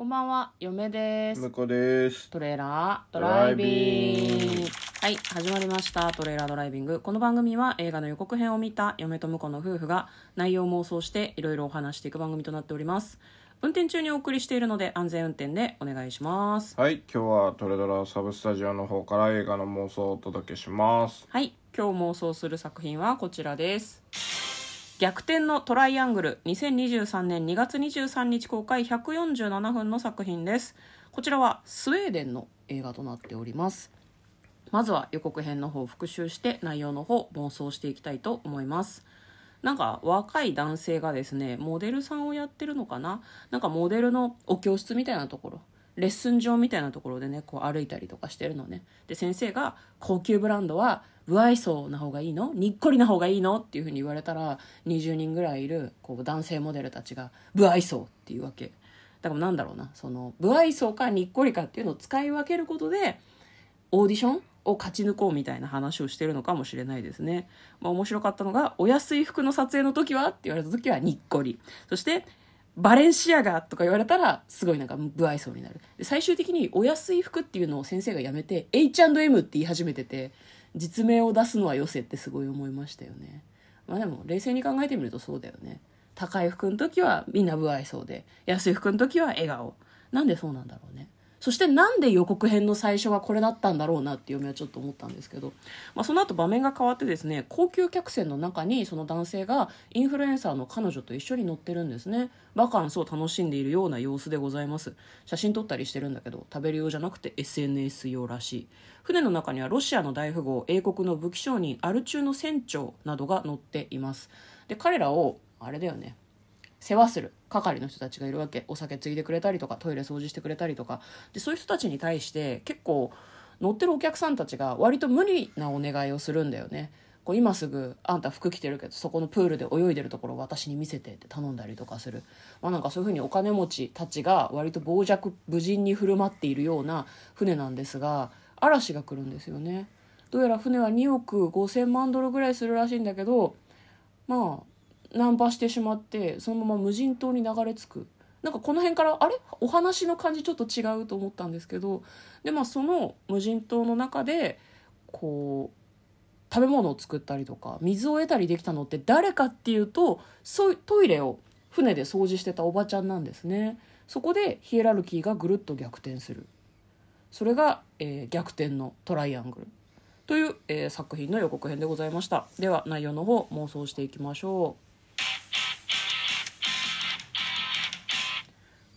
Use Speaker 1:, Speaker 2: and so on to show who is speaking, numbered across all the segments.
Speaker 1: こんばんは、嫁です。
Speaker 2: 向こうです。
Speaker 1: トレーラードライビング。はい、始まりました。トレーラードライビング。この番組は映画の予告編を見た嫁と婿の夫婦が内容を妄想していろいろお話していく番組となっております。運転中にお送りしているので安全運転でお願いします。
Speaker 2: はい、今日はトレドラサブスタジオの方から映画の妄想をお届けします。
Speaker 1: はい、今日妄想する作品はこちらです。逆転のトライアングル2023年2月23日公開147分の作品です。こちらはスウェーデンの映画となっております。まずは予告編の方を復習して内容の方妄想していきたいと思います。なんか若い男性がですねモデルさんをやってるのかな？なんかモデルのお教室みたいなところ。レッスン場みたいなところでねこう歩いたりとかしてるのね。で先生が高級ブランドは不愛想な方がいいの？にっこりな方がいいの？っていうふうに言われたら20人ぐらいいるこう男性モデルたちが不愛想っていうわけ。だからなんだろうなその不愛想かにっこりかっていうのを使い分けることでオーディションを勝ち抜こうみたいな話をしてるのかもしれないですね。まあ面白かったのが、お安い服の撮影の時は？って言われた時はにっこり。そして、バレンシアガとか言われたら、すごいなんか不愛想になる。最終的にお安い服っていうのを先生がやめて、H&M って言い始めてて、実名を出すのはよせってすごい思いましたよね。まあでも、冷静に考えてみるとそうだよね。高い服の時はみんな不愛想で、安い服の時は笑顔。なんでそうなんだろうね。そしてなんで予告編の最初はこれだったんだろうなって嫁はちょっと思ったんですけど、まあ、その後場面が変わってですね高級客船の中にその男性がインフルエンサーの彼女と一緒に乗ってるんですね。バカンスを楽しんでいるような様子でございます。写真撮ったりしてるんだけど食べる用じゃなくて SNS 用らしい。船の中にはロシアの大富豪英国の武器商人アル中の船長などが乗っています。で彼らをあれだよね。世話する係の人たちがいるわけ。お酒ついでくれたりとかトイレ掃除してくれたりとか。でそういう人たちに対して結構乗ってるお客さんたちが割と無理なお願いをするんだよね。こう今すぐあんた服着てるけどそこのプールで泳いでるところを私に見せてって頼んだりとかする、まあ、なんかそういうふうにお金持ちたちが割と傍若無人に振る舞っているような船なんですが嵐が来るんですよね。どうやら船は2億5,000万ドルぐらいするらしいんだけどまあナンパしてしまってそのまま無人島に流れ着く。なんかこの辺からあれ？お話の感じちょっと違うと思ったんですけどでまあその無人島の中でこう食べ物を作ったりとか水を得たりできたのって誰かっていうとそうトイレを船で掃除してたおばちゃんなんですね。そこでヒエラルキーがぐるっと逆転する。それが、えー逆転のトライアングル。という、えー作品の予告編でございました。では内容の方妄想していきましょう。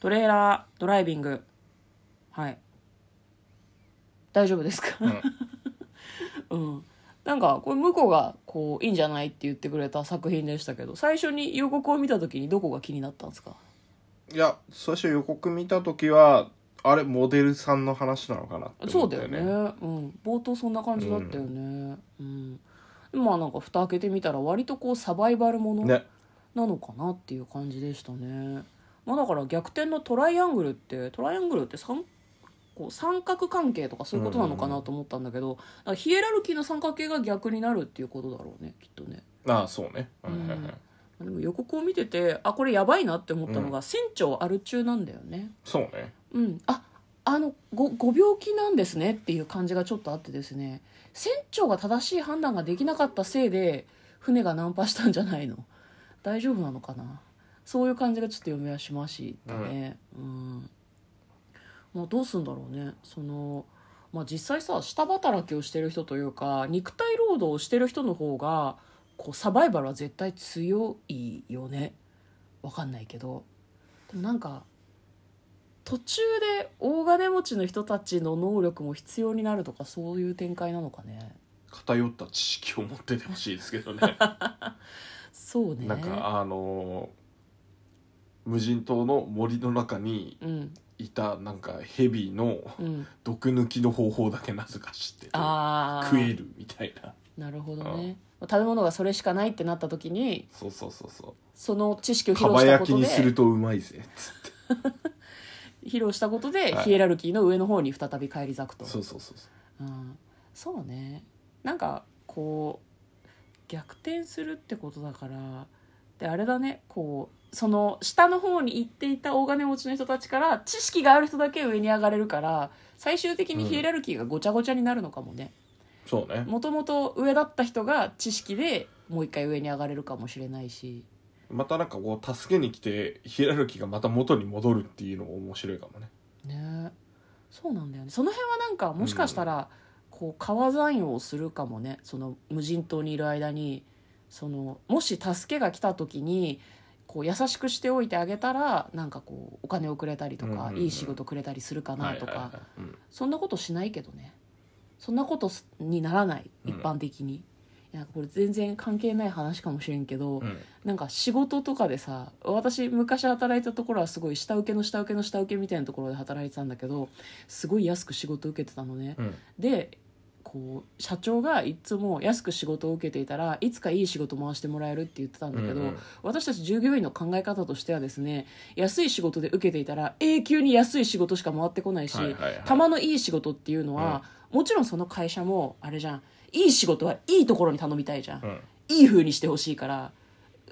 Speaker 1: トレーラードライビング。はい。大丈夫ですか？うん、なんかこれ向こうがこういいんじゃない？って言ってくれた作品でしたけど最初に予告を見た時にどこが気になったんですか？
Speaker 2: いや、最初予告見た時は、あれ、モデルさんの話なのかなって
Speaker 1: そうだよ
Speaker 2: 思ったよ
Speaker 1: ね。うん、冒頭そんな感じだったよね。うん、でもまあなんか蓋開けてみたら割とこうサバイバルもの
Speaker 2: ね。
Speaker 1: なのかなっていう感じでしたねまあだから逆転のトライアングルってトライアングルって三こう三角関係とかそういうことなのかなと思ったんだけど、ヒエラルキーの三角形が逆になるっていうことだろうねきっとね。
Speaker 2: ああ、そうね。はいはいはい。
Speaker 1: でも予告を見ててあこれやばいなって思ったのが、船長アル中なんだよね。
Speaker 2: そうね。
Speaker 1: うん。ああのごご病気なんですねっていう感じがちょっとあってですね。船長が正しい判断ができなかったせいで船がナンパしたんじゃないの。大丈夫なのかなそういう感じがちょっと読みはしましたねうん、まあ、どうすんだろうね。そのまあ実際さ下働きをしてる人というか肉体労働をしてる人の方がこうサバイバルは絶対強いよね。わかんないけど。でもなんか途中で大金持ちの人たちの能力も必要になるとかそういう展開なのかね。
Speaker 2: 偏った知識を持っててほしいですけどね。
Speaker 1: そうね。
Speaker 2: なんか、あのー無人島の森の中に
Speaker 1: うん。
Speaker 2: いた、なんか、ヘビの
Speaker 1: うん。
Speaker 2: 毒抜きの方法だけなぜか知ってて、
Speaker 1: ああ
Speaker 2: 食えるみたいな。
Speaker 1: なるほどね。食べ物がそれしかないってなった時に
Speaker 2: そうそうそうそう。
Speaker 1: その知識を披露したこと
Speaker 2: 焼きにする
Speaker 1: で
Speaker 2: とうまいぜ。つって
Speaker 1: 披露したことで
Speaker 2: はい。
Speaker 1: ヒエラルキーの上の方に再び返り咲くと、
Speaker 2: そうそうそうそう。
Speaker 1: うん、そうね。なんかこう逆転するってことだからであれだねこうその下の方に行っていた大金持ちの人たちから知識がある人だけ上に上がれるから最終的にヒエラルキーがごちゃごちゃになるのかもね。
Speaker 2: そうね。
Speaker 1: もともと上だった人が知識でもう一回上に上がれるかもしれないし。
Speaker 2: またなんかこう助けに来てヒエラルキーがまた元に戻るっていうのも面白いかもね。
Speaker 1: ね。そうなんだよね。その辺はなんかもしかしたら、こう川残用をするかもねその無人島にいる間にそのもし助けが来た時にこう優しくしておいてあげたらなんかこうお金をくれたりとか、いい仕事くれたりするかなとか、そんなことしないけどね。そんなことすにならない
Speaker 2: うん。
Speaker 1: 一般的に、いやこれ全然関係ない話かもしれんけど、
Speaker 2: うん。
Speaker 1: なんか仕事とかでさ私昔働いたところはすごい下請けの下請けの下請けみたいなところで働いてたんだけどすごい安く仕事受けてたのね、
Speaker 2: うん。
Speaker 1: でこう社長がいつも安く仕事を受けていたらいつかいい仕事回してもらえるって言ってたんだけど、
Speaker 2: うんうん。
Speaker 1: 私たち従業員の考え方としてはですね安い仕事で受けていたら永久に安い仕事しか回ってこないし、
Speaker 2: はいはいはい。
Speaker 1: たまのいい仕事っていうのは、もちろんその会社もあれじゃん。いい仕事はいいところに頼みたいじゃん、
Speaker 2: うん。
Speaker 1: いい風にしてほしいから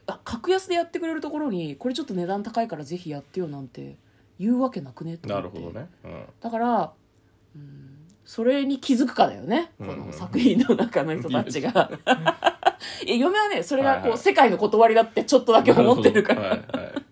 Speaker 1: あ格安でやってくれるところにこれちょっと値段高いからぜひやってよなんて言うわけなくねって思って。
Speaker 2: なるほどね。うん。
Speaker 1: だから、うん、それに気づくかだよね、
Speaker 2: うん
Speaker 1: この作品の中の人たちが。いや嫁はねそれがこう、
Speaker 2: はいはい。
Speaker 1: 世界の断りだってちょっとだけ思ってるから。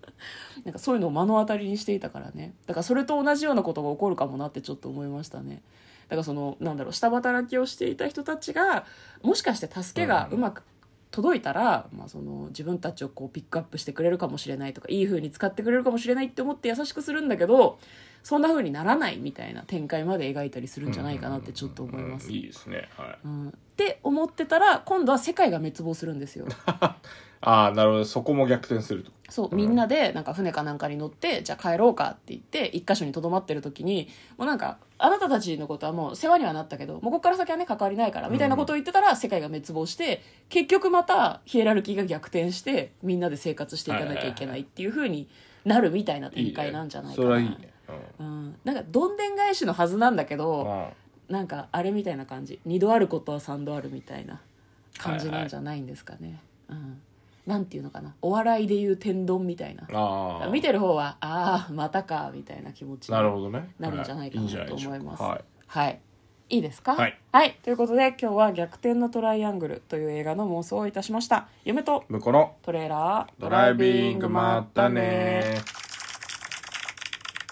Speaker 2: な
Speaker 1: んかそういうのを目の当たりにしていたからね。だからそれと同じようなことが起こるかもなってちょっと思いましたね。だからそのなんだろう下働きをしていた人たちがもしかして助けがうまく届いたら、まあ、その自分たちをこうピックアップしてくれるかもしれないとかいい風に使ってくれるかもしれないって思って優しくするんだけどそんな風にならないみたいな展開まで描いたりするんじゃないかなってちょっと思います。
Speaker 2: うんいいですね。はい。
Speaker 1: うん。って思ってたら今度は世界が滅亡するんですよ。
Speaker 2: ああなるほど。そこも逆転すると。
Speaker 1: そうみんなでなんか船かなんかに乗ってじゃあ帰ろうかって言って一箇所にとどまってる時にもうなんかあなたたちのことはもう世話にはなったけどもうここから先はね関わりないからみたいなことを言ってたら世界が滅亡して結局またヒエラルキーが逆転してみんなで生活していかなきゃいけないっていう風になるみたいな展開なんじゃないかな。
Speaker 2: それはいいね
Speaker 1: うん、なんかどんでん返しのはずなんだけ
Speaker 2: うん
Speaker 1: ど
Speaker 2: うん。
Speaker 1: なんかあれみたいな感じ。二度あることは三度あるみたいな感じなんじゃないんですかね、うん、なんていうのかな。お笑いでいう天丼みたいな。見てる方はああまたかみたいな気持ちに
Speaker 2: なるほどね。
Speaker 1: なるんじゃないかなと思います。
Speaker 2: はい。
Speaker 1: はい。いいですか？
Speaker 2: はい、
Speaker 1: ということで今日は「逆転のトライアングル」という映画の妄想をいたしました。嫁と
Speaker 2: 向こうの
Speaker 1: トレーラー
Speaker 2: ドライビングまったね